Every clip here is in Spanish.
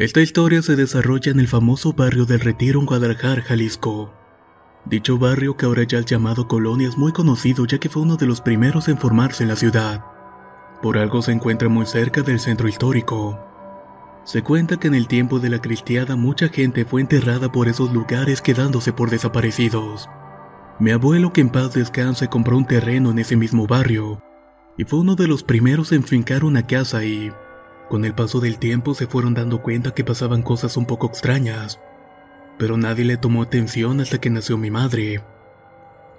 Esta historia se desarrolla en el famoso barrio del Retiro en Guadalajara, Jalisco. Dicho barrio, que ahora ya es llamado Colonia, es muy conocido ya que fue uno de los primeros en formarse en la ciudad. Por algo se encuentra muy cerca del centro histórico. Se cuenta que en el tiempo de la cristiada mucha gente fue enterrada por esos lugares quedándose por desaparecidos. Mi abuelo, que en paz descanse, compró un terreno en ese mismo barrio, y fue uno de los primeros en fincar una casa ahí. Con el paso del tiempo se fueron dando cuenta que pasaban cosas un poco extrañas, pero nadie le tomó atención hasta que nació mi madre.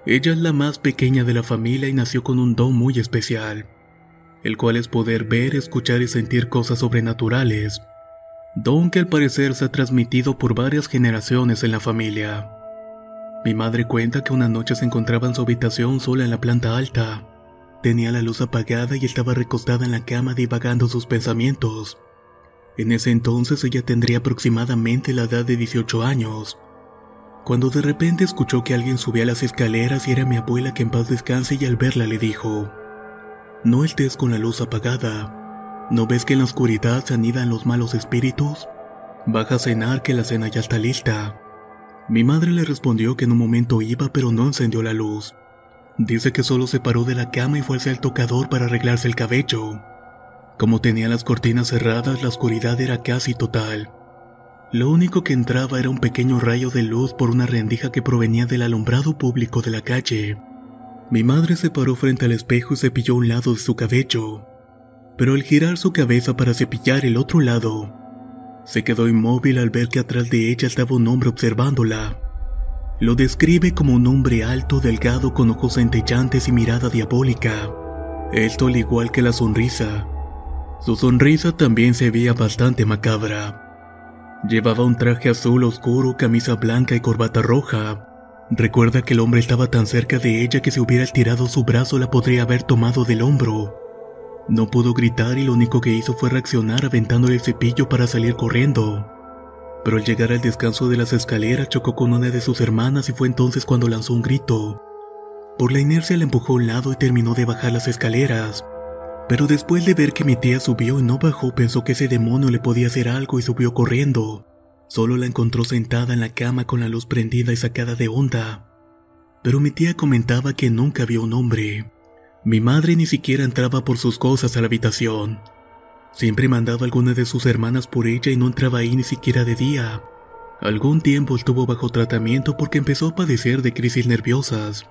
Ella es la más pequeña de la familia y nació con un don muy especial, el cual es poder ver, escuchar y sentir cosas sobrenaturales, don que al parecer se ha transmitido por varias generaciones en la familia. Mi madre cuenta que una noche se encontraba en su habitación sola en la planta alta, Tenía la luz apagada y estaba recostada en la cama divagando sus pensamientos. En ese entonces ella tendría aproximadamente la edad de 18 años, cuando de repente escuchó que alguien subía las escaleras y era mi abuela que en paz descanse y al verla le dijo, No estés con la luz apagada, ¿no ves que en la oscuridad se anidan los malos espíritus? Baja a cenar que la cena ya está lista. Mi madre le respondió que en un momento iba pero no encendió la luz. Dice que solo se paró de la cama y fue hacia el tocador para arreglarse el cabello. Como tenía las cortinas cerradas, la oscuridad era casi total. Lo único que entraba era un pequeño rayo de luz por una rendija que provenía del alumbrado público de la calle. Mi madre se paró frente al espejo y cepilló un lado de su cabello, pero al girar su cabeza para cepillar el otro lado, se quedó inmóvil al ver que atrás de ella estaba un hombre observándola. Lo describe como un hombre alto, delgado, con ojos centellantes y mirada diabólica. Esto al igual que la sonrisa. Su sonrisa también se veía bastante macabra. Llevaba un traje azul oscuro, camisa blanca y corbata roja. Recuerda que el hombre estaba tan cerca de ella que si hubiera estirado su brazo la podría haber tomado del hombro. No pudo gritar y lo único que hizo fue reaccionar aventándole el cepillo para salir corriendo pero al llegar al descanso de las escaleras chocó con una de sus hermanas y fue entonces cuando lanzó un grito. Por la inercia la empujó a un lado y terminó de bajar las escaleras. Pero después de ver que mi tía subió y no bajó pensó que ese demonio le podía hacer algo y subió corriendo. Solo la encontró sentada en la cama con la luz prendida y sacada de onda. Pero mi tía comentaba que nunca vio un hombre. Mi madre ni siquiera entraba por sus cosas a la habitación. Siempre mandaba alguna de sus hermanas por ella y no entraba ahí ni siquiera de día. Algún tiempo estuvo bajo tratamiento porque empezó a padecer de crisis nerviosas.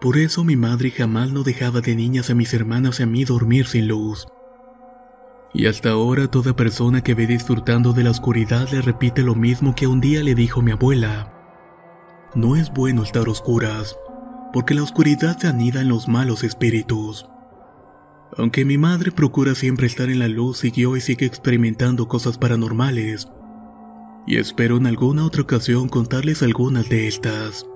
Por eso mi madre jamás no dejaba de niñas a mis hermanas y a mí dormir sin luz. Y hasta ahora toda persona que ve disfrutando de la oscuridad le repite lo mismo que un día le dijo mi abuela. No es bueno estar oscuras, porque la oscuridad se anida en los malos espíritus. Aunque mi madre procura siempre estar en la luz, y sigue experimentando cosas paranormales. Y espero en alguna otra ocasión contarles algunas de estas.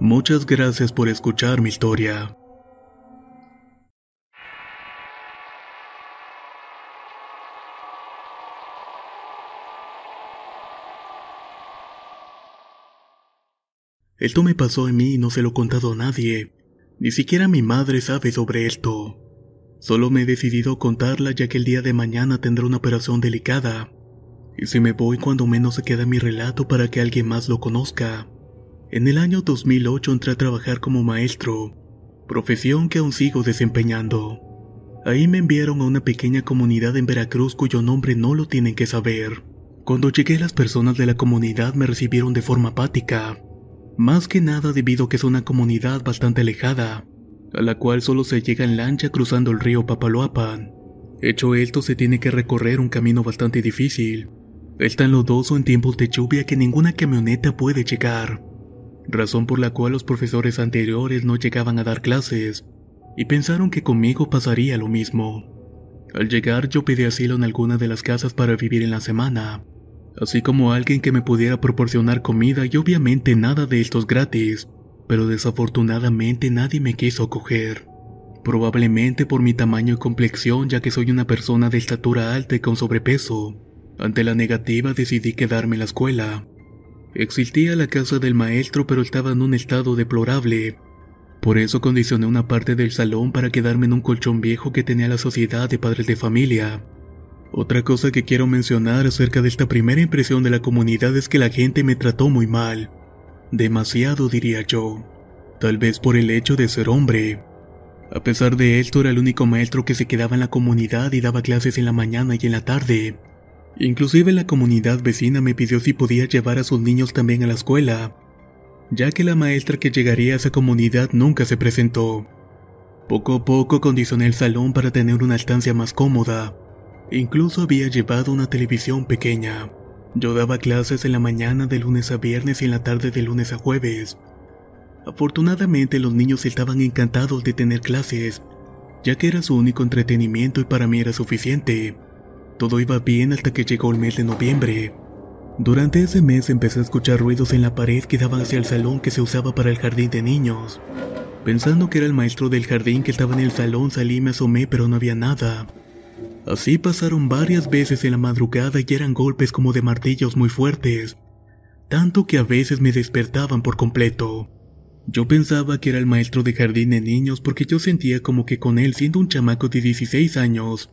Muchas gracias por escuchar mi historia. Esto me pasó a mí y no se lo he contado a nadie. Ni siquiera mi madre sabe sobre esto. Solo me he decidido contarla ya que el día de mañana tendré una operación delicada. Y si me voy cuando menos se queda mi relato para que alguien más lo conozca. En el año 2008 entré a trabajar como maestro, profesión que aún sigo desempeñando. Ahí me enviaron a una pequeña comunidad en Veracruz cuyo nombre no lo tienen que saber. Cuando llegué las personas de la comunidad me recibieron de forma apática, más que nada debido a que es una comunidad bastante alejada, a la cual solo se llega en lancha cruzando el río Papaloapan. Hecho esto, se tiene que recorrer un camino bastante difícil, Es tan lodoso en tiempos de lluvia que ninguna camioneta puede llegar, razón por la cual los profesores anteriores no llegaban a dar clases, y pensaron que conmigo pasaría lo mismo. Al llegar yo pedí asilo en alguna de las casas para vivir en la semana, así como alguien que me pudiera proporcionar comida y obviamente nada de estos gratis, pero desafortunadamente nadie me quiso acoger. Probablemente por mi tamaño y complexión ya que soy una persona de estatura alta y con sobrepeso. Ante la negativa decidí quedarme en la escuela. Existía la casa del maestro pero estaba en un estado deplorable. Por eso condicioné una parte del salón para quedarme en un colchón viejo que tenía la sociedad de padres de familia. Otra cosa que quiero mencionar acerca de esta primera impresión de la comunidad es que la gente me trató muy mal. Demasiado diría yo. Tal vez por el hecho de ser hombre. A pesar de esto era el único maestro que se quedaba en la comunidad y daba clases en la mañana y en la tarde. Inclusive la comunidad vecina me pidió si podía llevar a sus niños también a la escuela, ya que la maestra que llegaría a esa comunidad nunca se presentó. Poco a poco condicioné el salón para tener una estancia más cómoda. Incluso había llevado una televisión pequeña. Yo daba clases en la mañana de lunes a viernes y en la tarde de lunes a jueves. Afortunadamente los niños estaban encantados de tener clases, ya que era su único entretenimiento y para mí era suficiente. Todo iba bien hasta que llegó el mes de noviembre. Durante ese mes empecé a escuchar ruidos en la pared que daban hacia el salón que se usaba para el jardín de niños. Pensando que era el maestro del jardín que estaba en el salón salí y me asomé pero no había nada. Así pasaron varias veces en la madrugada y eran golpes como de martillos muy fuertes, tanto que a veces me despertaban por completo. Yo pensaba que era el maestro de jardín de niños porque yo sentía como que con él siendo un chamaco de 16 años,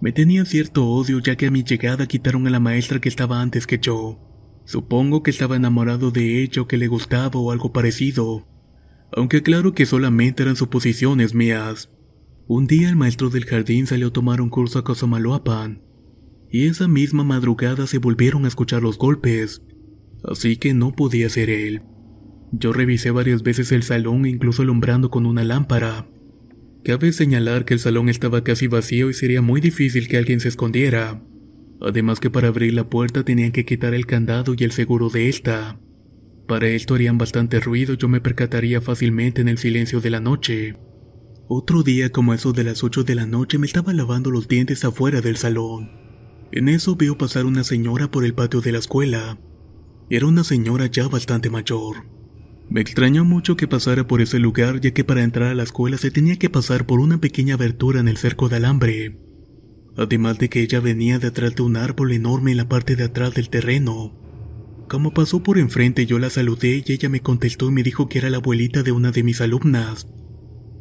me tenía cierto odio ya que a mi llegada quitaron a la maestra que estaba antes que yo. Supongo que estaba enamorado de ella o que le gustaba o algo parecido, aunque claro que solamente eran suposiciones mías. Un día el maestro del jardín salió a tomar un curso a Cosamaloapan, y esa misma madrugada se volvieron a escuchar los golpes, así que no podía ser él. Yo revisé varias veces el salón incluso alumbrando con una lámpara. Cabe señalar que el salón estaba casi vacío y sería muy difícil que alguien se escondiera. Además que para abrir la puerta tenían que quitar el candado y el seguro de esta. Para esto harían bastante ruido yo me percataría fácilmente en el silencio de la noche. Otro día, como eso de las 8 de la noche, me estaba lavando los dientes afuera del salón. En eso veo pasar una señora por el patio de la escuela. Era una señora ya bastante mayor. Me extrañó mucho que pasara por ese lugar, ya que para entrar a la escuela se tenía que pasar por una pequeña abertura en el cerco de alambre. Además de que ella venía detrás de un árbol enorme en la parte de atrás del terreno. Como pasó por enfrente, yo la saludé y ella me contestó y me dijo que era la abuelita de una de mis alumnas.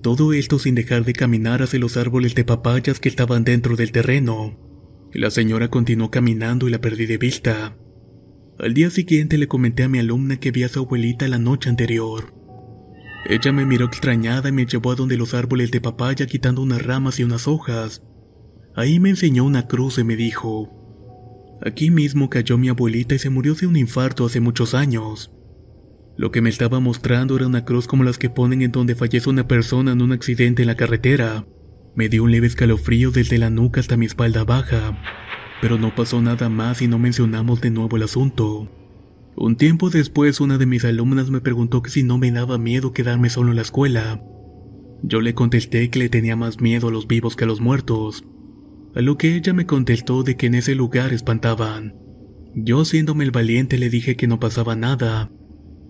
Todo esto sin dejar de caminar hacia los árboles de papayas que estaban dentro del terreno. La señora continuó caminando y la perdí de vista. Al día siguiente le comenté a mi alumna que vi a su abuelita la noche anterior. Ella me miró extrañada y me llevó a donde los árboles de papaya quitando unas ramas y unas hojas. Ahí me enseñó una cruz y me dijo, aquí mismo cayó mi abuelita y se murió de un infarto hace muchos años. Lo que me estaba mostrando era una cruz como las que ponen en donde fallece una persona en un accidente en la carretera. Me dio un leve escalofrío desde la nuca hasta mi espalda baja, pero no pasó nada más y no mencionamos de nuevo el asunto. Un tiempo después una de mis alumnas me preguntó que si no me daba miedo quedarme solo en la escuela. Yo le contesté que le tenía más miedo a los vivos que a los muertos, a lo que ella me contestó de que en ese lugar espantaban. Yo haciéndome el valiente le dije que no pasaba nada,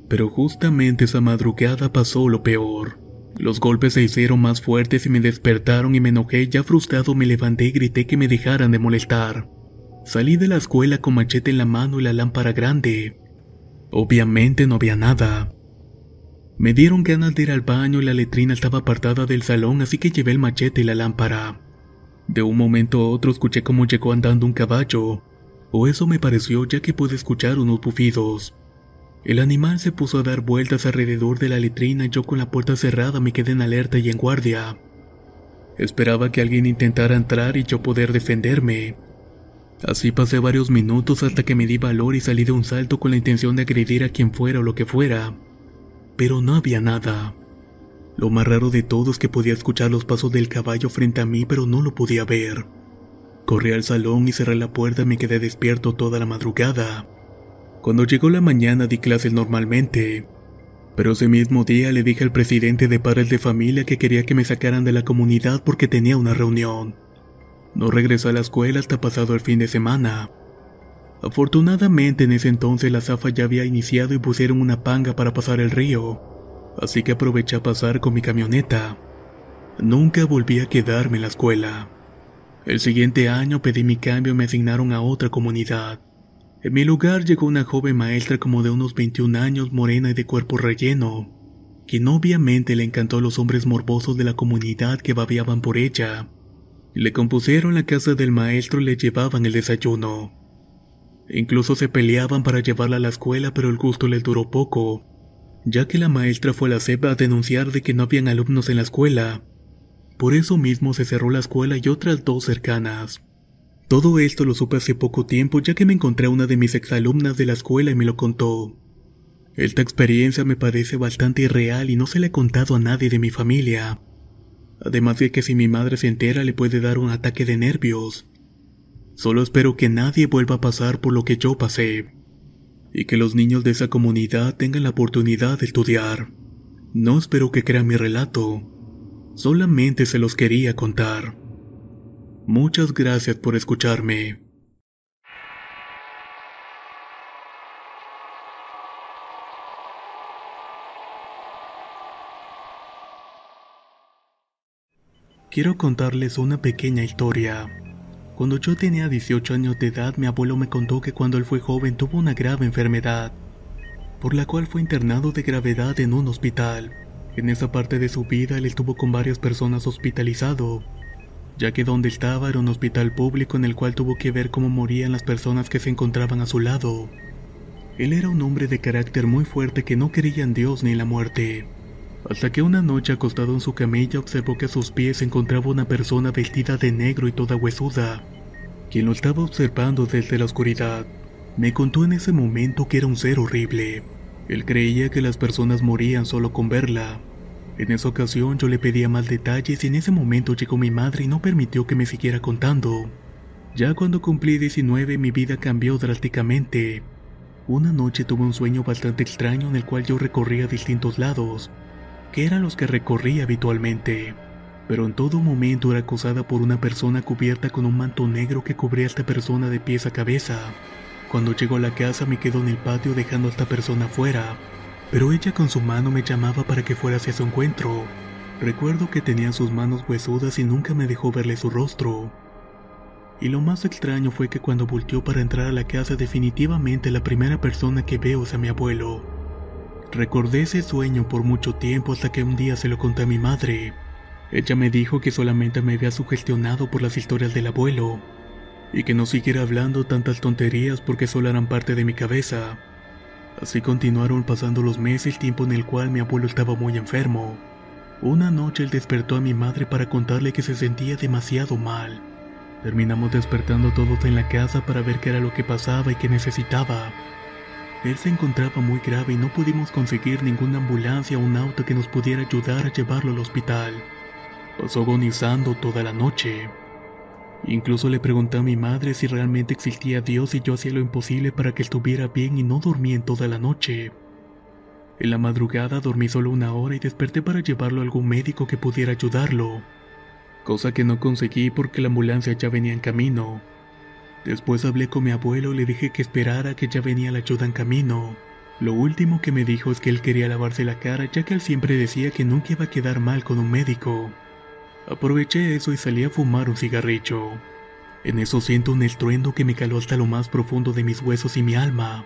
pero justamente esa madrugada pasó lo peor. Los golpes se hicieron más fuertes y me despertaron y me enojé. Ya frustrado me levanté y grité que me dejaran de molestar. Salí de la escuela con machete en la mano y la lámpara grande. Obviamente no había nada. Me dieron ganas de ir al baño y la letrina estaba apartada del salón, así que llevé el machete y la lámpara. De un momento a otro escuché cómo llegó andando un caballo, o eso me pareció ya que pude escuchar unos bufidos. El animal se puso a dar vueltas alrededor de la letrina y yo con la puerta cerrada me quedé en alerta y en guardia. Esperaba que alguien intentara entrar y yo poder defenderme. Así pasé varios minutos hasta que me di valor y salí de un salto con la intención de agredir a quien fuera o lo que fuera. Pero no había nada. Lo más raro de todo es que podía escuchar los pasos del caballo frente a mí pero no lo podía ver. Corrí al salón y cerré la puerta y me quedé despierto toda la madrugada. Cuando llegó la mañana di clases normalmente, pero ese mismo día le dije al presidente de padres de familia que quería que me sacaran de la comunidad porque tenía una reunión. No regresé a la escuela hasta pasado el fin de semana. Afortunadamente en ese entonces la zafa ya había iniciado y pusieron una panga para pasar el río, así que aproveché a pasar con mi camioneta. Nunca volví a quedarme en la escuela. El siguiente año pedí mi cambio y me asignaron a otra comunidad. En mi lugar llegó una joven maestra como de unos 21 años, morena y de cuerpo relleno, quien obviamente le encantó a los hombres morbosos de la comunidad que babeaban por ella. Le compusieron la casa del maestro y le llevaban el desayuno. Incluso se peleaban para llevarla a la escuela, pero el gusto le duró poco, ya que la maestra fue a la CEP a denunciar de que no habían alumnos en la escuela. Por eso mismo se cerró la escuela y otras dos cercanas. Todo esto lo supe hace poco tiempo ya que me encontré a una de mis exalumnas de la escuela y me lo contó. Esta experiencia me parece bastante irreal y no se la he contado a nadie de mi familia. Además de que si mi madre se entera le puede dar un ataque de nervios. Solo espero que nadie vuelva a pasar por lo que yo pasé. Y que los niños de esa comunidad tengan la oportunidad de estudiar. No espero que crean mi relato. Solamente se los quería contar. Muchas gracias por escucharme. Quiero contarles una pequeña historia. Cuando yo tenía 18 años de edad, mi abuelo me contó que cuando él fue joven tuvo una grave enfermedad, por la cual fue internado de gravedad en un hospital. En esa parte de su vida él estuvo con varias personas hospitalizado, ya que donde estaba era un hospital público en el cual tuvo que ver cómo morían las personas que se encontraban a su lado. Él era un hombre de carácter muy fuerte que no creía en Dios ni en la muerte. Hasta que una noche acostado en su camilla observó que a sus pies se encontraba una persona vestida de negro y toda huesuda, quien lo estaba observando desde la oscuridad. Me contó en ese momento que era un ser horrible. Él creía que las personas morían solo con verla, en esa ocasión yo le pedía más detalles y en ese momento llegó mi madre y no permitió que me siguiera contando. Ya cuando cumplí 19 mi vida cambió drásticamente. Una noche tuve un sueño bastante extraño en el cual yo recorría distintos lados, que eran los que recorría habitualmente, pero en todo momento era acosada por una persona cubierta con un manto negro que cubría a esta persona de pies a cabeza. Cuando llegó a la casa me quedó en el patio dejando a esta persona afuera pero ella con su mano me llamaba para que fuera hacia su encuentro. Recuerdo que tenía sus manos huesudas y nunca me dejó verle su rostro. Y lo más extraño fue que cuando volteó para entrar a la casa definitivamente la primera persona que veo es a mi abuelo. Recordé ese sueño por mucho tiempo hasta que un día se lo conté a mi madre. Ella me dijo que solamente me había sugestionado por las historias del abuelo, y que no siguiera hablando tantas tonterías porque solo eran parte de mi cabeza. Así continuaron pasando los meses, tiempo en el cual mi abuelo estaba muy enfermo. Una noche él despertó a mi madre para contarle que se sentía demasiado mal. Terminamos despertando todos en la casa para ver qué era lo que pasaba y qué necesitaba. Él se encontraba muy grave y no pudimos conseguir ninguna ambulancia o un auto que nos pudiera ayudar a llevarlo al hospital. Pasó agonizando toda la noche. Incluso le pregunté a mi madre si realmente existía Dios y yo hacía lo imposible para que estuviera bien y no dormí en toda la noche. En la madrugada dormí solo una hora y desperté para llevarlo a algún médico que pudiera ayudarlo, cosa que no conseguí porque la ambulancia ya venía en camino. Después hablé con mi abuelo y le dije que esperara que ya venía la ayuda en camino. Lo último que me dijo es que él quería lavarse la cara ya que él siempre decía que nunca iba a quedar mal con un médico. Aproveché eso y salí a fumar un cigarrillo. En eso siento un estruendo que me caló hasta lo más profundo de mis huesos y mi alma.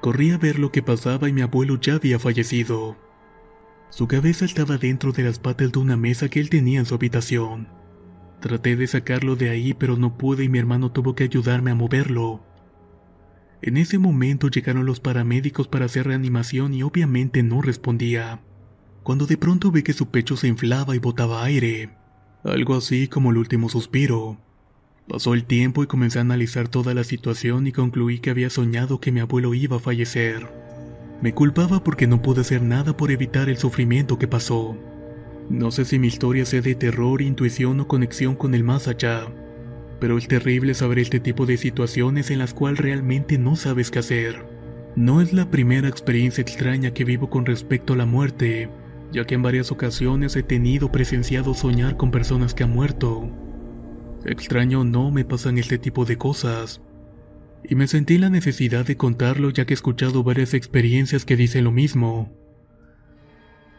Corrí a ver lo que pasaba y mi abuelo ya había fallecido. Su cabeza estaba dentro de las patas de una mesa que él tenía en su habitación. Traté de sacarlo de ahí pero no pude y mi hermano tuvo que ayudarme a moverlo. En ese momento llegaron los paramédicos para hacer reanimación y obviamente no respondía. Cuando de pronto vi que su pecho se inflaba y botaba aire algo así como el último suspiro. Pasó el tiempo y comencé a analizar toda la situación y concluí que había soñado que mi abuelo iba a fallecer. Me culpaba porque no pude hacer nada por evitar el sufrimiento que pasó. No sé si mi historia sea de terror, intuición o conexión con el más allá, pero es terrible saber este tipo de situaciones en las cuales realmente no sabes qué hacer. No es la primera experiencia extraña que vivo con respecto a la muerte, ya que en varias ocasiones he tenido presenciado soñar con personas que han muerto. Extraño no me pasan este tipo de cosas, y me sentí la necesidad de contarlo ya que he escuchado varias experiencias que dicen lo mismo.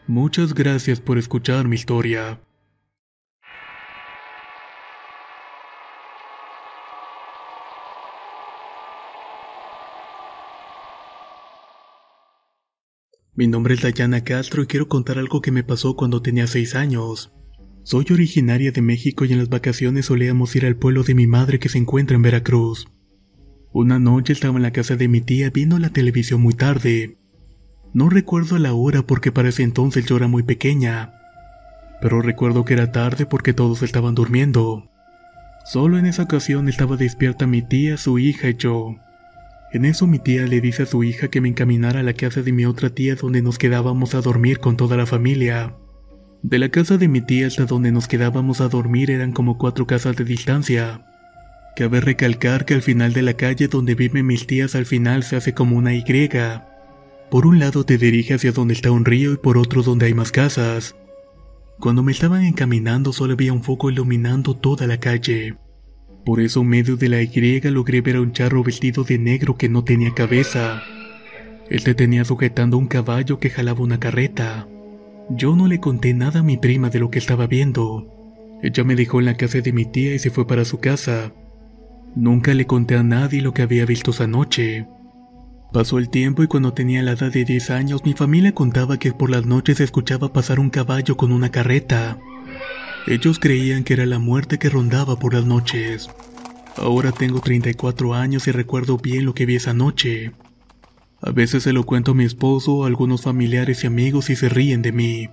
Muchas gracias por escuchar mi historia. Mi nombre es Dayana Castro y quiero contar algo que me pasó cuando tenía 6 años. Soy originaria de México y en las vacaciones solíamos ir al pueblo de mi madre que se encuentra en Veracruz. Una noche estaba en la casa de mi tía viendo la televisión muy tarde. No recuerdo la hora porque para ese entonces yo era muy pequeña, pero recuerdo que era tarde porque todos estaban durmiendo. Solo en esa ocasión estaba despierta mi tía, su hija y yo. En eso mi tía le dice a su hija que me encaminara a la casa de mi otra tía donde nos quedábamos a dormir con toda la familia. De la casa de mi tía hasta donde nos quedábamos a dormir eran como cuatro casas de distancia. Cabe recalcar que al final de la calle donde viven mis tías al final se hace como una Y. Por un lado te dirige hacia donde está un río y por otro donde hay más casas. Cuando me estaban encaminando solo había un foco iluminando toda la calle. Por eso en medio de la Y logré ver a un charro vestido de negro que no tenía cabeza. Él te tenía sujetando un caballo que jalaba una carreta. Yo no le conté nada a mi prima de lo que estaba viendo. Ella me dejó en la casa de mi tía y se fue para su casa. Nunca le conté a nadie lo que había visto esa noche. Pasó el tiempo y cuando tenía la edad de 10 años mi familia contaba que por las noches se escuchaba pasar un caballo con una carreta. Ellos creían que era la muerte que rondaba por las noches. Ahora tengo 34 años y recuerdo bien lo que vi esa noche. A veces se lo cuento a mi esposo a algunos familiares y amigos y se ríen de mí.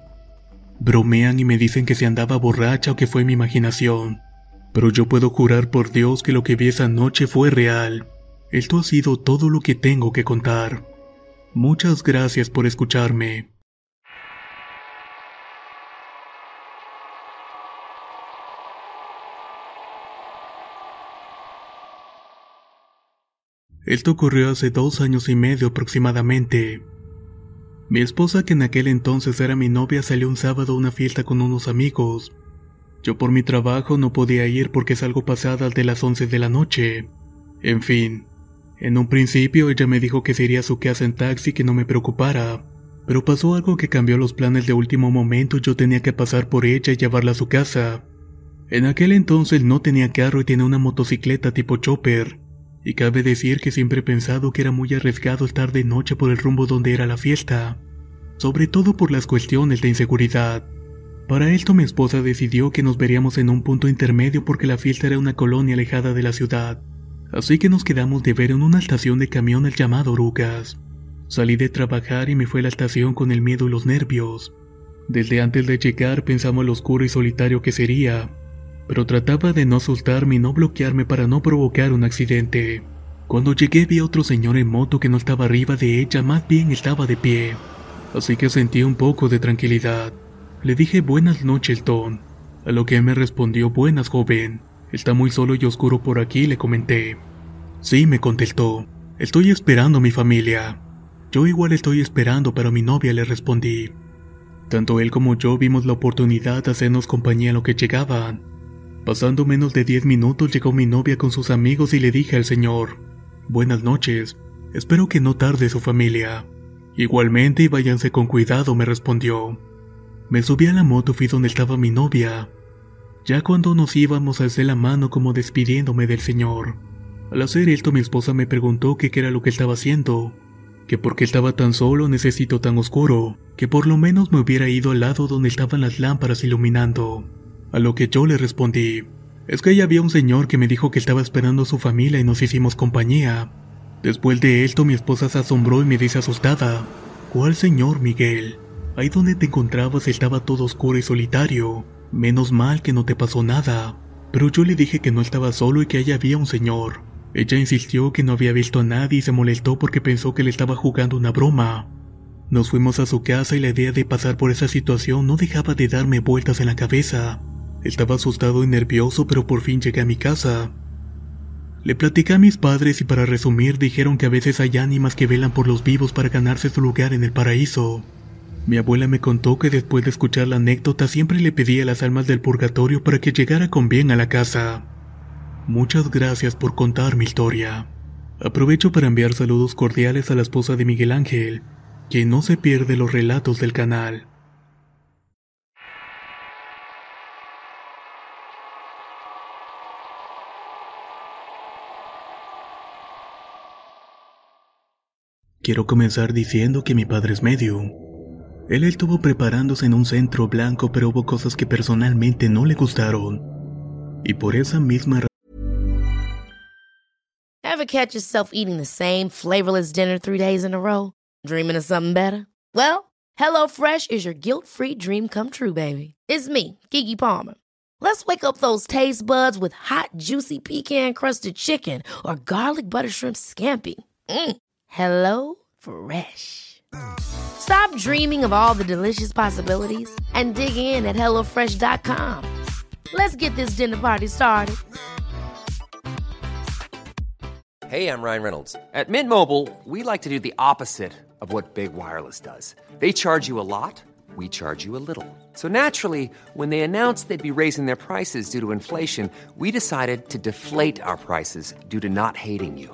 Bromean y me dicen que se andaba borracha o que fue mi imaginación. Pero yo puedo jurar por Dios que lo que vi esa noche fue real. Esto ha sido todo lo que tengo que contar. Muchas gracias por escucharme. Esto ocurrió hace dos años y medio aproximadamente. Mi esposa, que en aquel entonces era mi novia, salió un sábado a una fiesta con unos amigos. Yo por mi trabajo no podía ir porque salgo pasadas de las 11 de la noche. En fin, en un principio ella me dijo que se iría a su casa en taxi que no me preocupara, pero pasó algo que cambió los planes de último momento y yo tenía que pasar por ella y llevarla a su casa. En aquel entonces no tenía carro y tenía una motocicleta tipo chopper, y cabe decir que siempre he pensado que era muy arriesgado estar de noche por el rumbo donde era la fiesta, sobre todo por las cuestiones de inseguridad. Para esto mi esposa decidió que nos veríamos en un punto intermedio porque la fiesta era una colonia alejada de la ciudad, así que nos quedamos de ver en una estación de camiones llamado Orugas. Salí de trabajar y me fui a la estación con el miedo y los nervios. Desde antes de llegar pensamos lo oscuro y solitario que sería, pero trataba de no asustarme y no bloquearme para no provocar un accidente. Cuando llegué vi a otro señor en moto que no estaba arriba de ella, más bien estaba de pie, así que sentí un poco de tranquilidad. Le dije buenas noches, Tom, a lo que me respondió buenas, joven. Está muy solo y oscuro por aquí, le comenté. Sí, me contestó. Estoy esperando a mi familia. Yo igual estoy esperando, pero mi novia le respondí. Tanto él como yo vimos la oportunidad de hacernos compañía a lo que llegaban. Pasando menos de diez minutos llegó mi novia con sus amigos y le dije al señor, Buenas noches, espero que no tarde su familia. Igualmente y váyanse con cuidado, me respondió. Me subí a la moto fui donde estaba mi novia. Ya cuando nos íbamos alcé la mano como despidiéndome del señor. Al hacer esto mi esposa me preguntó qué era lo que estaba haciendo, que por qué estaba tan solo necesito tan oscuro, que por lo menos me hubiera ido al lado donde estaban las lámparas iluminando. A lo que yo le respondí, es que ahí había un señor que me dijo que estaba esperando a su familia y nos hicimos compañía. Después de esto mi esposa se asombró y me dice asustada, ¿cuál señor, Miguel? Ahí donde te encontrabas estaba todo oscuro y solitario. Menos mal que no te pasó nada. Pero yo le dije que no estaba solo y que ahí había un señor. Ella insistió que no había visto a nadie y se molestó porque pensó que le estaba jugando una broma. Nos fuimos a su casa y la idea de pasar por esa situación no dejaba de darme vueltas en la cabeza. Estaba asustado y nervioso, pero por fin llegué a mi casa. Le platicé a mis padres y para resumir dijeron que a veces hay ánimas que velan por los vivos para ganarse su lugar en el paraíso. Mi abuela me contó que después de escuchar la anécdota siempre le pedía a las almas del purgatorio para que llegara con bien a la casa. Muchas gracias por contar mi historia. Aprovecho para enviar saludos cordiales a la esposa de Miguel Ángel, quien no se pierde los relatos del canal. Quiero comenzar diciendo que mi padre es medio. Él estuvo preparándose en un centro blanco, pero hubo cosas que personalmente no le gustaron. Y por esa misma Ever catch yourself eating the same flavorless dinner three days in a row? Dreaming of something better? Well, HelloFresh is your guilt-free dream come true, baby. It's me, Kiki Palmer. Let's wake up those taste buds with hot, juicy pecan-crusted chicken or garlic butter shrimp scampi. Mm. Hello Fresh. Stop dreaming of all the delicious possibilities and dig in at HelloFresh.com. Let's get this dinner party started. Hey, I'm Ryan Reynolds. At Mint Mobile, we like to do the opposite of what Big Wireless does. They charge you a lot, we charge you a little. So naturally, when they announced they'd be raising their prices due to inflation, we decided to deflate our prices due to not hating you.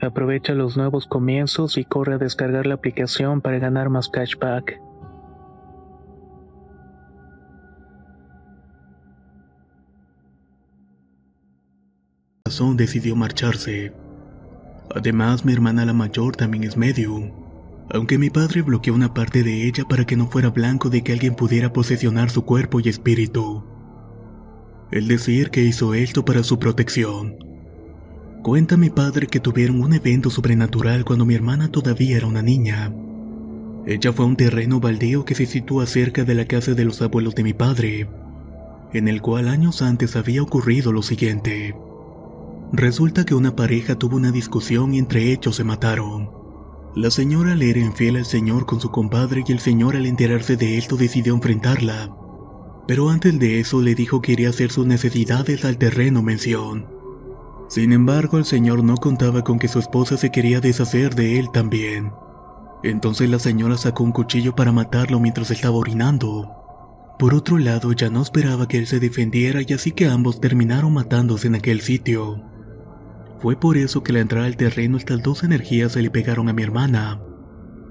Aprovecha los nuevos comienzos y corre a descargar la aplicación para ganar más cashback. decidió marcharse. Además, mi hermana la mayor también es medium, aunque mi padre bloqueó una parte de ella para que no fuera blanco de que alguien pudiera posesionar su cuerpo y espíritu. El decir que hizo esto para su protección Cuenta mi padre que tuvieron un evento sobrenatural cuando mi hermana todavía era una niña. Ella fue a un terreno baldío que se sitúa cerca de la casa de los abuelos de mi padre, en el cual años antes había ocurrido lo siguiente. Resulta que una pareja tuvo una discusión y entre ellos se mataron. La señora le era infiel al señor con su compadre y el señor al enterarse de esto decidió enfrentarla. Pero antes de eso le dijo que iría a hacer sus necesidades al terreno mención. Sin embargo, el señor no contaba con que su esposa se quería deshacer de él también. Entonces la señora sacó un cuchillo para matarlo mientras estaba orinando. Por otro lado, ya no esperaba que él se defendiera y así que ambos terminaron matándose en aquel sitio. Fue por eso que al entrar al terreno estas dos energías se le pegaron a mi hermana.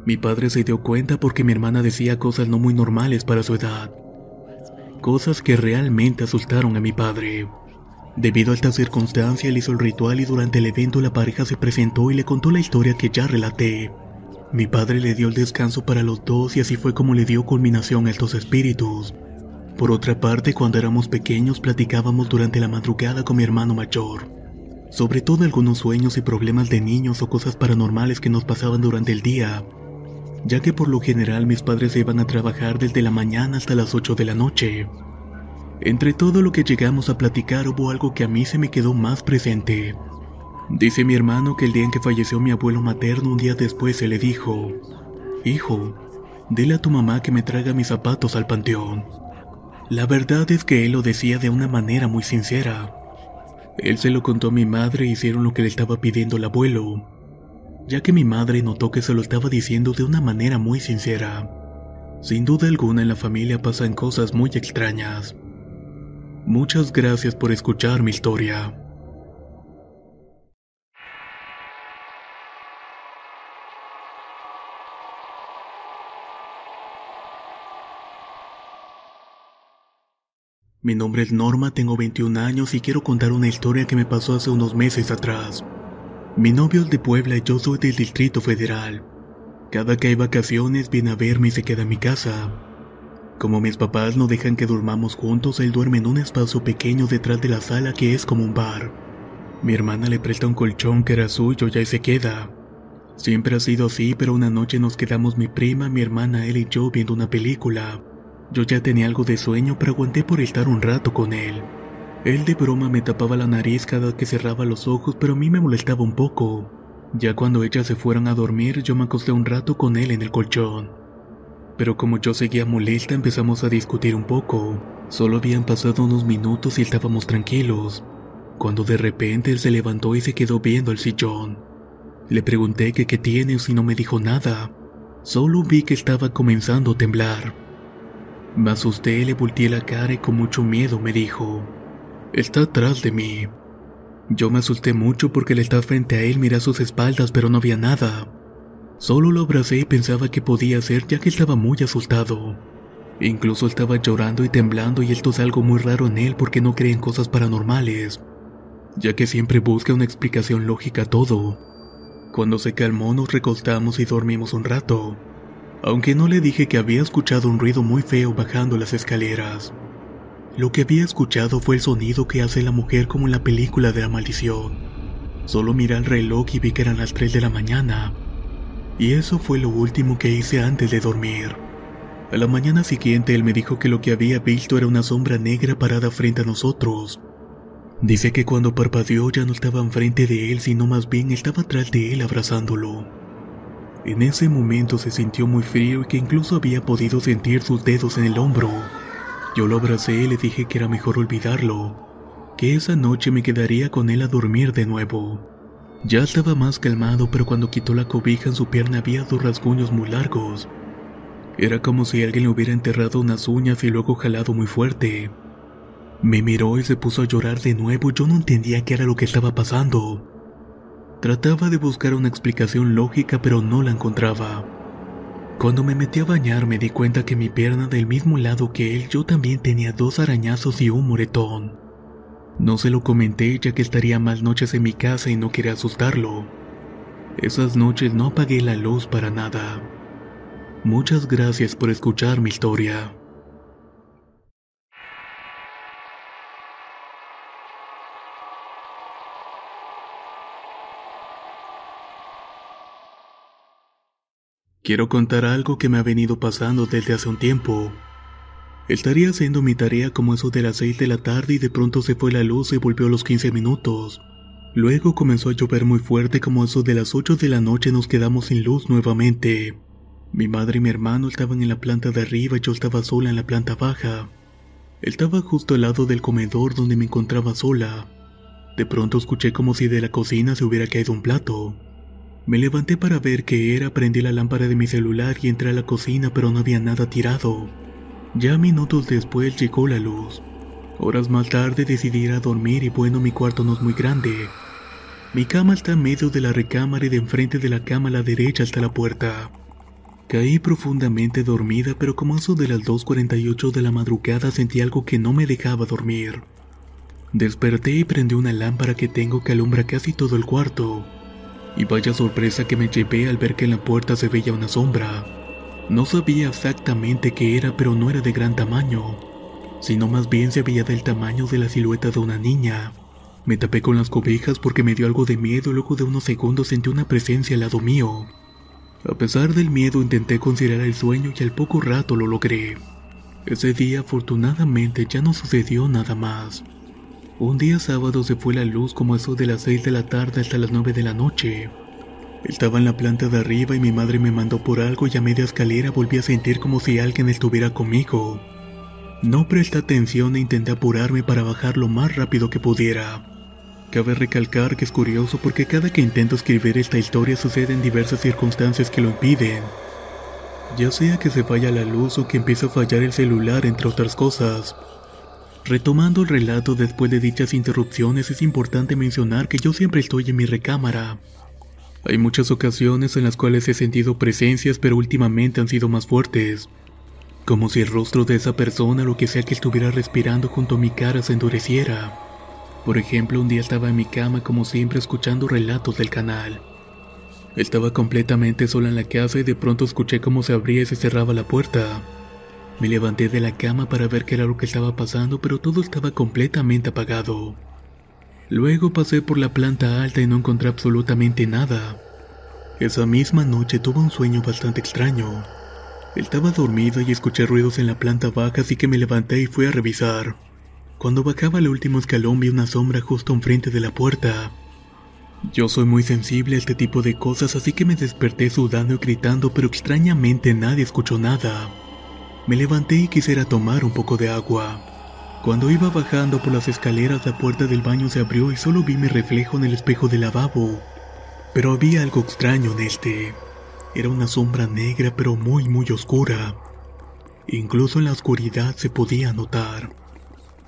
Mi padre se dio cuenta porque mi hermana decía cosas no muy normales para su edad. Cosas que realmente asustaron a mi padre. Debido a esta circunstancia, él hizo el ritual y durante el evento la pareja se presentó y le contó la historia que ya relaté. Mi padre le dio el descanso para los dos y así fue como le dio culminación a estos espíritus. Por otra parte, cuando éramos pequeños platicábamos durante la madrugada con mi hermano mayor. sobre todo algunos sueños y problemas de niños o cosas paranormales que nos pasaban durante el día, ya que por lo general mis padres se iban a trabajar desde la mañana hasta las 8 de la noche. Entre todo lo que llegamos a platicar hubo algo que a mí se me quedó más presente. Dice mi hermano que el día en que falleció mi abuelo materno un día después se le dijo, Hijo, dile a tu mamá que me traiga mis zapatos al panteón. La verdad es que él lo decía de una manera muy sincera. Él se lo contó a mi madre e hicieron lo que le estaba pidiendo el abuelo, ya que mi madre notó que se lo estaba diciendo de una manera muy sincera. Sin duda alguna en la familia pasan cosas muy extrañas. Muchas gracias por escuchar mi historia. Mi nombre es Norma, tengo 21 años y quiero contar una historia que me pasó hace unos meses atrás. Mi novio es de Puebla y yo soy del Distrito Federal. Cada que hay vacaciones viene a verme y se queda en mi casa. Como mis papás no dejan que durmamos juntos, él duerme en un espacio pequeño detrás de la sala que es como un bar. Mi hermana le presta un colchón que era suyo y se queda. Siempre ha sido así, pero una noche nos quedamos mi prima, mi hermana, él y yo viendo una película. Yo ya tenía algo de sueño, pero aguanté por estar un rato con él. Él de broma me tapaba la nariz cada que cerraba los ojos, pero a mí me molestaba un poco. Ya cuando ellas se fueron a dormir, yo me acosté un rato con él en el colchón. Pero como yo seguía molesta, empezamos a discutir un poco. Solo habían pasado unos minutos y estábamos tranquilos, cuando de repente él se levantó y se quedó viendo al sillón. Le pregunté que qué tiene o si no me dijo nada. Solo vi que estaba comenzando a temblar. Me asusté, le volteé la cara y con mucho miedo me dijo, está atrás de mí. Yo me asusté mucho porque él estaba frente a él, miré a sus espaldas, pero no había nada. Solo lo abracé y pensaba que podía ser ya que estaba muy asustado. Incluso estaba llorando y temblando y esto es algo muy raro en él porque no cree en cosas paranormales, ya que siempre busca una explicación lógica a todo. Cuando se calmó nos recostamos y dormimos un rato aunque no le dije que había escuchado un ruido muy feo bajando las escaleras. Lo que había escuchado fue el sonido que hace la mujer como en la película de la maldición. Solo miré el reloj y vi que eran las 3 de la mañana. Y eso fue lo último que hice antes de dormir. A la mañana siguiente él me dijo que lo que había visto era una sombra negra parada frente a nosotros. Dice que cuando parpadeó ya no estaba enfrente de él, sino más bien estaba atrás de él abrazándolo. En ese momento se sintió muy frío y que incluso había podido sentir sus dedos en el hombro. Yo lo abracé y le dije que era mejor olvidarlo, que esa noche me quedaría con él a dormir de nuevo. Ya estaba más calmado, pero cuando quitó la cobija en su pierna había dos rasguños muy largos. Era como si alguien le hubiera enterrado unas uñas y luego jalado muy fuerte. Me miró y se puso a llorar de nuevo. Yo no entendía qué era lo que estaba pasando. Trataba de buscar una explicación lógica pero no la encontraba. Cuando me metí a bañar me di cuenta que mi pierna del mismo lado que él yo también tenía dos arañazos y un moretón. No se lo comenté ya que estaría más noches en mi casa y no quería asustarlo. Esas noches no apagué la luz para nada. Muchas gracias por escuchar mi historia. Quiero contar algo que me ha venido pasando desde hace un tiempo. Estaría haciendo mi tarea como eso de las 6 de la tarde y de pronto se fue la luz y volvió a los 15 minutos. Luego comenzó a llover muy fuerte como eso de las 8 de la noche nos quedamos sin luz nuevamente. Mi madre y mi hermano estaban en la planta de arriba y yo estaba sola en la planta baja. Estaba justo al lado del comedor donde me encontraba sola. De pronto escuché como si de la cocina se hubiera caído un plato. Me levanté para ver qué era, prendí la lámpara de mi celular y entré a la cocina, pero no había nada tirado. Ya minutos después llegó la luz. Horas más tarde decidí ir a dormir y bueno, mi cuarto no es muy grande. Mi cama está en medio de la recámara y de enfrente de la cama a la derecha está la puerta. Caí profundamente dormida, pero como eso de las 2.48 de la madrugada sentí algo que no me dejaba dormir. Desperté y prendí una lámpara que tengo que alumbra casi todo el cuarto. Y vaya sorpresa que me llevé al ver que en la puerta se veía una sombra. No sabía exactamente qué era, pero no era de gran tamaño, sino más bien se veía del tamaño de la silueta de una niña. Me tapé con las cobijas porque me dio algo de miedo luego de unos segundos sentí una presencia al lado mío. A pesar del miedo intenté considerar el sueño y al poco rato lo logré. Ese día afortunadamente ya no sucedió nada más. Un día sábado se fue la luz como eso de las 6 de la tarde hasta las 9 de la noche. Estaba en la planta de arriba y mi madre me mandó por algo y a media escalera volví a sentir como si alguien estuviera conmigo. No presté atención e intenté apurarme para bajar lo más rápido que pudiera. Cabe recalcar que es curioso porque cada que intento escribir esta historia suceden diversas circunstancias que lo impiden. Ya sea que se falla la luz o que empieza a fallar el celular, entre otras cosas. Retomando el relato después de dichas interrupciones, es importante mencionar que yo siempre estoy en mi recámara. Hay muchas ocasiones en las cuales he sentido presencias, pero últimamente han sido más fuertes. Como si el rostro de esa persona, lo que sea que estuviera respirando junto a mi cara, se endureciera. Por ejemplo, un día estaba en mi cama como siempre escuchando relatos del canal. Estaba completamente sola en la casa y de pronto escuché cómo se abría y se cerraba la puerta. Me levanté de la cama para ver qué era lo que estaba pasando, pero todo estaba completamente apagado. Luego pasé por la planta alta y no encontré absolutamente nada. Esa misma noche tuve un sueño bastante extraño. Estaba dormido y escuché ruidos en la planta baja, así que me levanté y fui a revisar. Cuando bajaba el último escalón vi una sombra justo enfrente de la puerta. Yo soy muy sensible a este tipo de cosas, así que me desperté sudando y gritando, pero extrañamente nadie escuchó nada. Me levanté y quisiera tomar un poco de agua. Cuando iba bajando por las escaleras, la puerta del baño se abrió y solo vi mi reflejo en el espejo del lavabo. Pero había algo extraño en este. Era una sombra negra pero muy muy oscura. Incluso en la oscuridad se podía notar.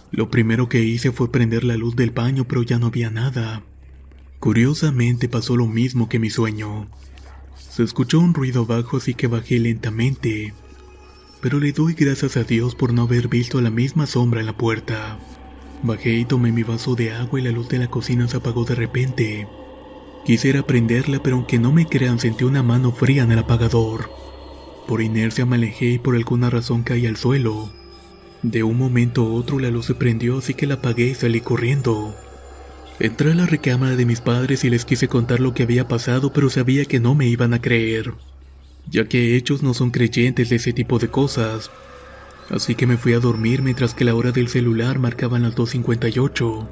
Lo primero que hice fue prender la luz del baño, pero ya no había nada. Curiosamente pasó lo mismo que mi sueño. Se escuchó un ruido bajo así que bajé lentamente. Pero le doy gracias a Dios por no haber visto la misma sombra en la puerta. Bajé y tomé mi vaso de agua y la luz de la cocina se apagó de repente. Quisiera prenderla, pero aunque no me crean, sentí una mano fría en el apagador. Por inercia me alejé y por alguna razón caí al suelo. De un momento a otro la luz se prendió así que la apagué y salí corriendo. Entré a la recámara de mis padres y les quise contar lo que había pasado pero sabía que no me iban a creer, ya que ellos no son creyentes de ese tipo de cosas. Así que me fui a dormir mientras que la hora del celular marcaban las 2.58.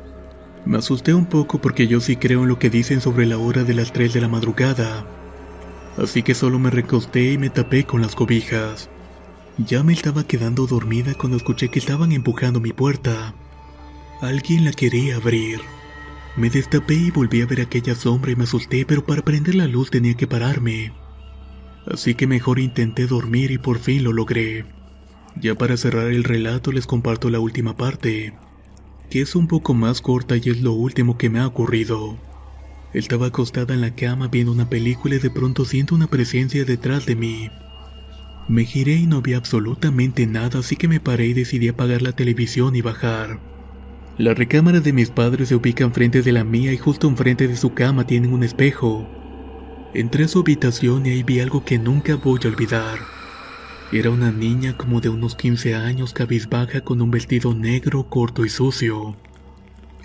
Me asusté un poco porque yo sí creo en lo que dicen sobre la hora de las 3 de la madrugada. Así que solo me recosté y me tapé con las cobijas. Ya me estaba quedando dormida cuando escuché que estaban empujando mi puerta. Alguien la quería abrir. Me destapé y volví a ver aquella sombra y me asusté, pero para prender la luz tenía que pararme. Así que mejor intenté dormir y por fin lo logré. Ya para cerrar el relato les comparto la última parte, que es un poco más corta y es lo último que me ha ocurrido. Estaba acostada en la cama viendo una película y de pronto siento una presencia detrás de mí. Me giré y no había absolutamente nada, así que me paré y decidí apagar la televisión y bajar. La recámara de mis padres se ubica enfrente de la mía y justo enfrente de su cama tienen un espejo. Entré a su habitación y ahí vi algo que nunca voy a olvidar. Era una niña como de unos 15 años cabizbaja con un vestido negro corto y sucio.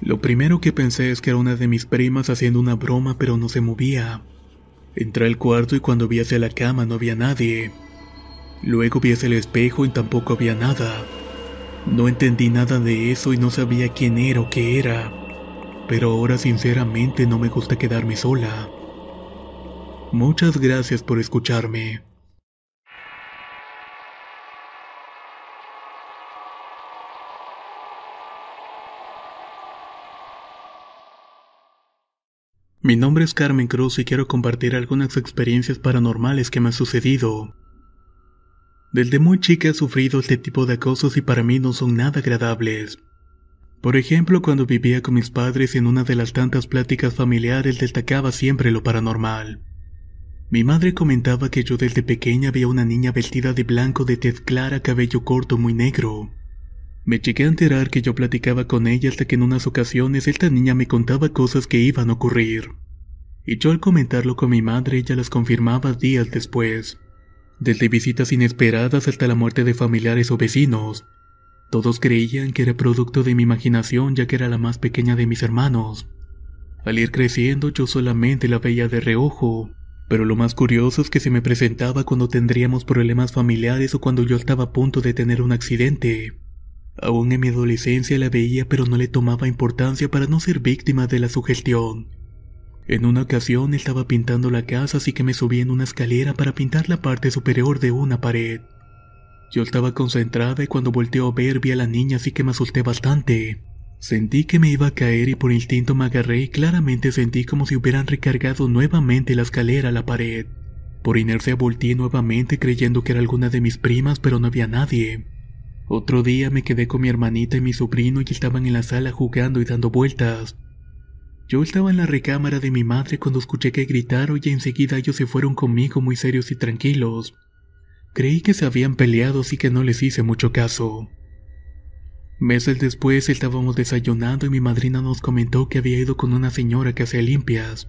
Lo primero que pensé es que era una de mis primas haciendo una broma pero no se movía. Entré al cuarto y cuando vi hacia la cama no había nadie. Luego vi hacia el espejo y tampoco había nada. No entendí nada de eso y no sabía quién era o qué era. Pero ahora sinceramente no me gusta quedarme sola. Muchas gracias por escucharme. Mi nombre es Carmen Cruz y quiero compartir algunas experiencias paranormales que me han sucedido. Desde muy chica he sufrido este tipo de acosos y para mí no son nada agradables. Por ejemplo, cuando vivía con mis padres en una de las tantas pláticas familiares destacaba siempre lo paranormal. Mi madre comentaba que yo desde pequeña veía una niña vestida de blanco de tez clara, cabello corto muy negro. Me llegué a enterar que yo platicaba con ella hasta que en unas ocasiones esta niña me contaba cosas que iban a ocurrir. Y yo al comentarlo con mi madre ella las confirmaba días después desde visitas inesperadas hasta la muerte de familiares o vecinos. Todos creían que era producto de mi imaginación ya que era la más pequeña de mis hermanos. Al ir creciendo yo solamente la veía de reojo, pero lo más curioso es que se me presentaba cuando tendríamos problemas familiares o cuando yo estaba a punto de tener un accidente. Aún en mi adolescencia la veía pero no le tomaba importancia para no ser víctima de la sugestión. En una ocasión estaba pintando la casa así que me subí en una escalera para pintar la parte superior de una pared. Yo estaba concentrada y cuando volteó a ver vi a la niña así que me asusté bastante. Sentí que me iba a caer y por instinto me agarré y claramente sentí como si hubieran recargado nuevamente la escalera a la pared. Por inercia volteé nuevamente creyendo que era alguna de mis primas pero no había nadie. Otro día me quedé con mi hermanita y mi sobrino y estaban en la sala jugando y dando vueltas. Yo estaba en la recámara de mi madre cuando escuché que gritaron y enseguida ellos se fueron conmigo muy serios y tranquilos. Creí que se habían peleado así que no les hice mucho caso. Meses después estábamos desayunando y mi madrina nos comentó que había ido con una señora que hacía limpias.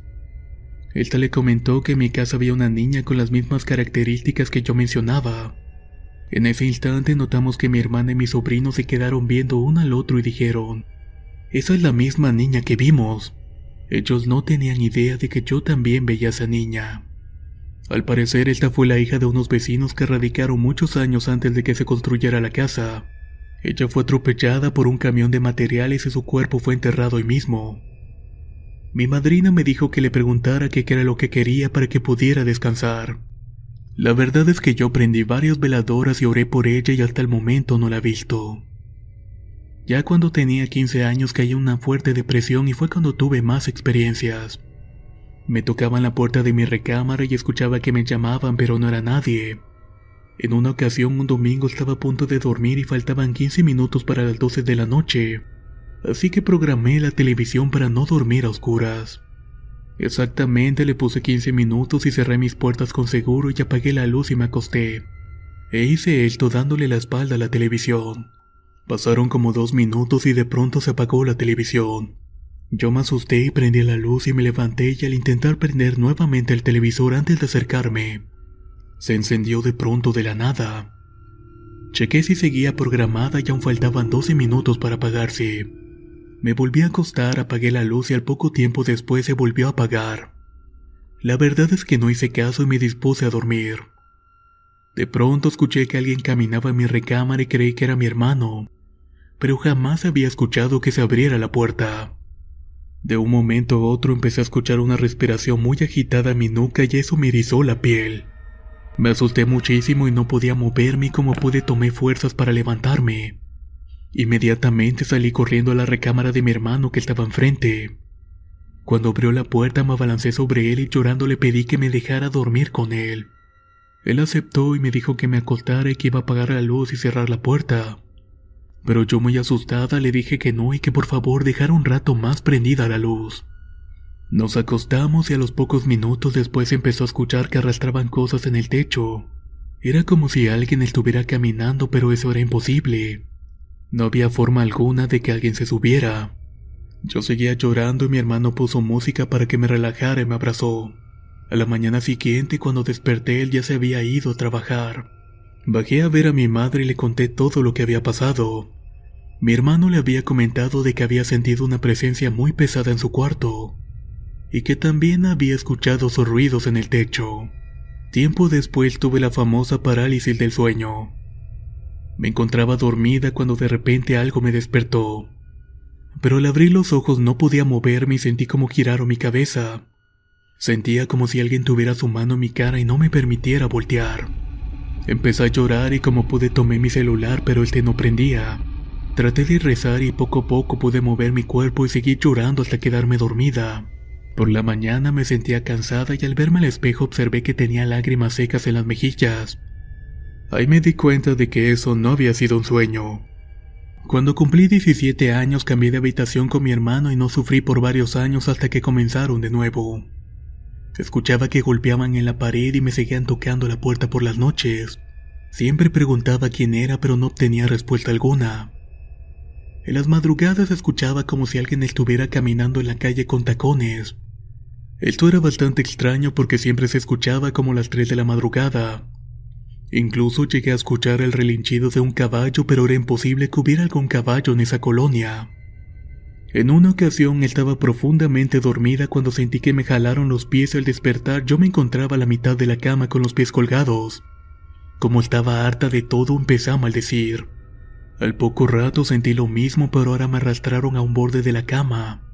Esta le comentó que en mi casa había una niña con las mismas características que yo mencionaba. En ese instante notamos que mi hermana y mi sobrino se quedaron viendo uno al otro y dijeron, esa es la misma niña que vimos. Ellos no tenían idea de que yo también veía esa niña. Al parecer esta fue la hija de unos vecinos que radicaron muchos años antes de que se construyera la casa. Ella fue atropellada por un camión de materiales y su cuerpo fue enterrado hoy mismo. Mi madrina me dijo que le preguntara qué era lo que quería para que pudiera descansar. La verdad es que yo prendí varias veladoras y oré por ella y hasta el momento no la he visto. Ya cuando tenía 15 años caí en una fuerte depresión y fue cuando tuve más experiencias. Me tocaban la puerta de mi recámara y escuchaba que me llamaban pero no era nadie. En una ocasión un domingo estaba a punto de dormir y faltaban 15 minutos para las 12 de la noche, así que programé la televisión para no dormir a oscuras. Exactamente le puse 15 minutos y cerré mis puertas con seguro y apagué la luz y me acosté. E hice esto dándole la espalda a la televisión. Pasaron como dos minutos y de pronto se apagó la televisión. Yo me asusté y prendí la luz y me levanté y al intentar prender nuevamente el televisor antes de acercarme, se encendió de pronto de la nada. Chequé si seguía programada y aún faltaban 12 minutos para apagarse. Me volví a acostar, apagué la luz y al poco tiempo después se volvió a apagar. La verdad es que no hice caso y me dispuse a dormir. De pronto escuché que alguien caminaba en mi recámara y creí que era mi hermano, pero jamás había escuchado que se abriera la puerta. De un momento a otro empecé a escuchar una respiración muy agitada en mi nuca y eso me erizó la piel. Me asusté muchísimo y no podía moverme y como pude tomé fuerzas para levantarme. Inmediatamente salí corriendo a la recámara de mi hermano que estaba enfrente. Cuando abrió la puerta me abalancé sobre él y llorando le pedí que me dejara dormir con él. Él aceptó y me dijo que me acostara y que iba a apagar la luz y cerrar la puerta. Pero yo muy asustada le dije que no y que por favor dejara un rato más prendida la luz. Nos acostamos y a los pocos minutos después empezó a escuchar que arrastraban cosas en el techo. Era como si alguien estuviera caminando, pero eso era imposible. No había forma alguna de que alguien se subiera. Yo seguía llorando y mi hermano puso música para que me relajara y me abrazó. A la mañana siguiente, cuando desperté, él ya se había ido a trabajar. Bajé a ver a mi madre y le conté todo lo que había pasado. Mi hermano le había comentado de que había sentido una presencia muy pesada en su cuarto y que también había escuchado sus ruidos en el techo. Tiempo después tuve la famosa parálisis del sueño. Me encontraba dormida cuando de repente algo me despertó. Pero al abrir los ojos no podía moverme y sentí como giraron mi cabeza. Sentía como si alguien tuviera su mano en mi cara y no me permitiera voltear. Empecé a llorar y como pude tomé mi celular pero este no prendía. Traté de rezar y poco a poco pude mover mi cuerpo y seguí llorando hasta quedarme dormida. Por la mañana me sentía cansada y al verme al espejo observé que tenía lágrimas secas en las mejillas. Ahí me di cuenta de que eso no había sido un sueño. Cuando cumplí 17 años cambié de habitación con mi hermano y no sufrí por varios años hasta que comenzaron de nuevo. Escuchaba que golpeaban en la pared y me seguían tocando la puerta por las noches. Siempre preguntaba quién era pero no obtenía respuesta alguna. En las madrugadas escuchaba como si alguien estuviera caminando en la calle con tacones. Esto era bastante extraño porque siempre se escuchaba como las 3 de la madrugada. Incluso llegué a escuchar el relinchido de un caballo, pero era imposible que hubiera algún caballo en esa colonia. En una ocasión estaba profundamente dormida cuando sentí que me jalaron los pies y al despertar yo me encontraba a la mitad de la cama con los pies colgados. Como estaba harta de todo empecé a maldecir. Al poco rato sentí lo mismo pero ahora me arrastraron a un borde de la cama.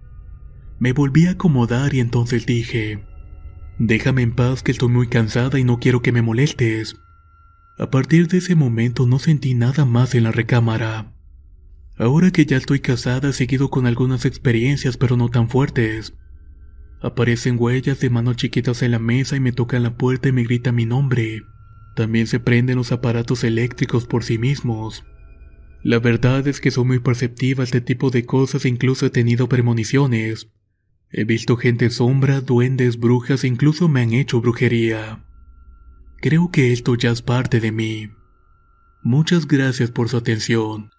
Me volví a acomodar y entonces dije, déjame en paz que estoy muy cansada y no quiero que me molestes. A partir de ese momento no sentí nada más en la recámara. Ahora que ya estoy casada he seguido con algunas experiencias pero no tan fuertes. Aparecen huellas de manos chiquitas en la mesa y me tocan la puerta y me grita mi nombre. También se prenden los aparatos eléctricos por sí mismos. La verdad es que soy muy perceptiva a este tipo de cosas e incluso he tenido premoniciones. He visto gente sombra, duendes, brujas incluso me han hecho brujería. Creo que esto ya es parte de mí. Muchas gracias por su atención.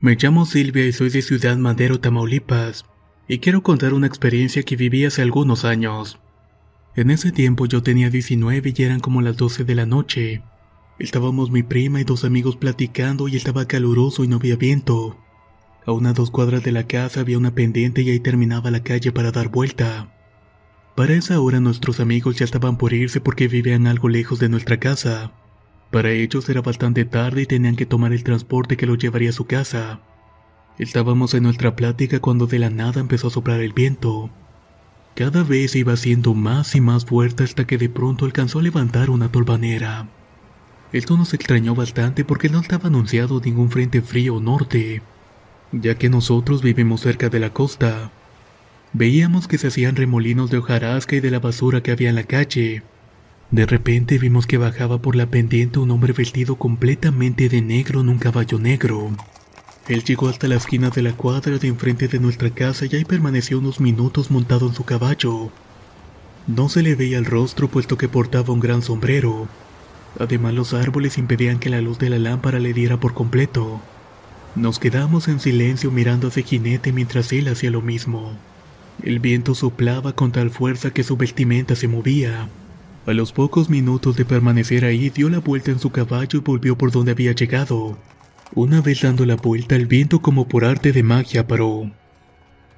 Me llamo Silvia y soy de Ciudad Madero, Tamaulipas, y quiero contar una experiencia que viví hace algunos años. En ese tiempo yo tenía 19 y eran como las 12 de la noche. Estábamos mi prima y dos amigos platicando y estaba caluroso y no había viento. A unas dos cuadras de la casa había una pendiente y ahí terminaba la calle para dar vuelta. Para esa hora nuestros amigos ya estaban por irse porque vivían algo lejos de nuestra casa. Para ellos era bastante tarde y tenían que tomar el transporte que los llevaría a su casa. Estábamos en nuestra plática cuando de la nada empezó a soplar el viento. Cada vez iba siendo más y más fuerte hasta que de pronto alcanzó a levantar una tolvanera. Esto nos extrañó bastante porque no estaba anunciado ningún frente frío norte, ya que nosotros vivimos cerca de la costa. Veíamos que se hacían remolinos de hojarasca y de la basura que había en la calle, de repente vimos que bajaba por la pendiente un hombre vestido completamente de negro en un caballo negro. Él llegó hasta la esquina de la cuadra de enfrente de nuestra casa y ahí permaneció unos minutos montado en su caballo. No se le veía el rostro puesto que portaba un gran sombrero. Además los árboles impedían que la luz de la lámpara le diera por completo. Nos quedamos en silencio mirando a ese jinete mientras él hacía lo mismo. El viento soplaba con tal fuerza que su vestimenta se movía. A los pocos minutos de permanecer ahí dio la vuelta en su caballo y volvió por donde había llegado. Una vez dando la vuelta el viento como por arte de magia paró.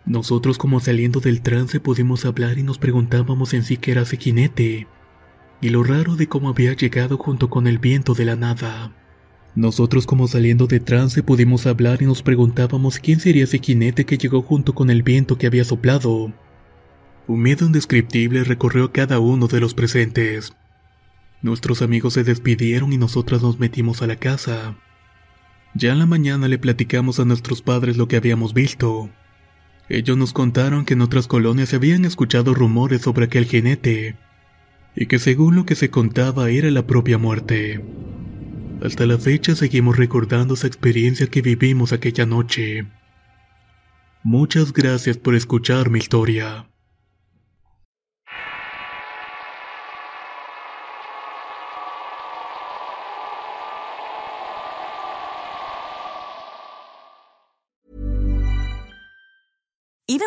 Nosotros como saliendo del trance pudimos hablar y nos preguntábamos en sí qué era ese jinete. Y lo raro de cómo había llegado junto con el viento de la nada. Nosotros como saliendo de trance pudimos hablar y nos preguntábamos quién sería ese jinete que llegó junto con el viento que había soplado. Un miedo indescriptible recorrió a cada uno de los presentes. Nuestros amigos se despidieron y nosotras nos metimos a la casa. Ya en la mañana le platicamos a nuestros padres lo que habíamos visto. Ellos nos contaron que en otras colonias se habían escuchado rumores sobre aquel jinete, y que según lo que se contaba era la propia muerte. Hasta la fecha seguimos recordando esa experiencia que vivimos aquella noche. Muchas gracias por escuchar mi historia.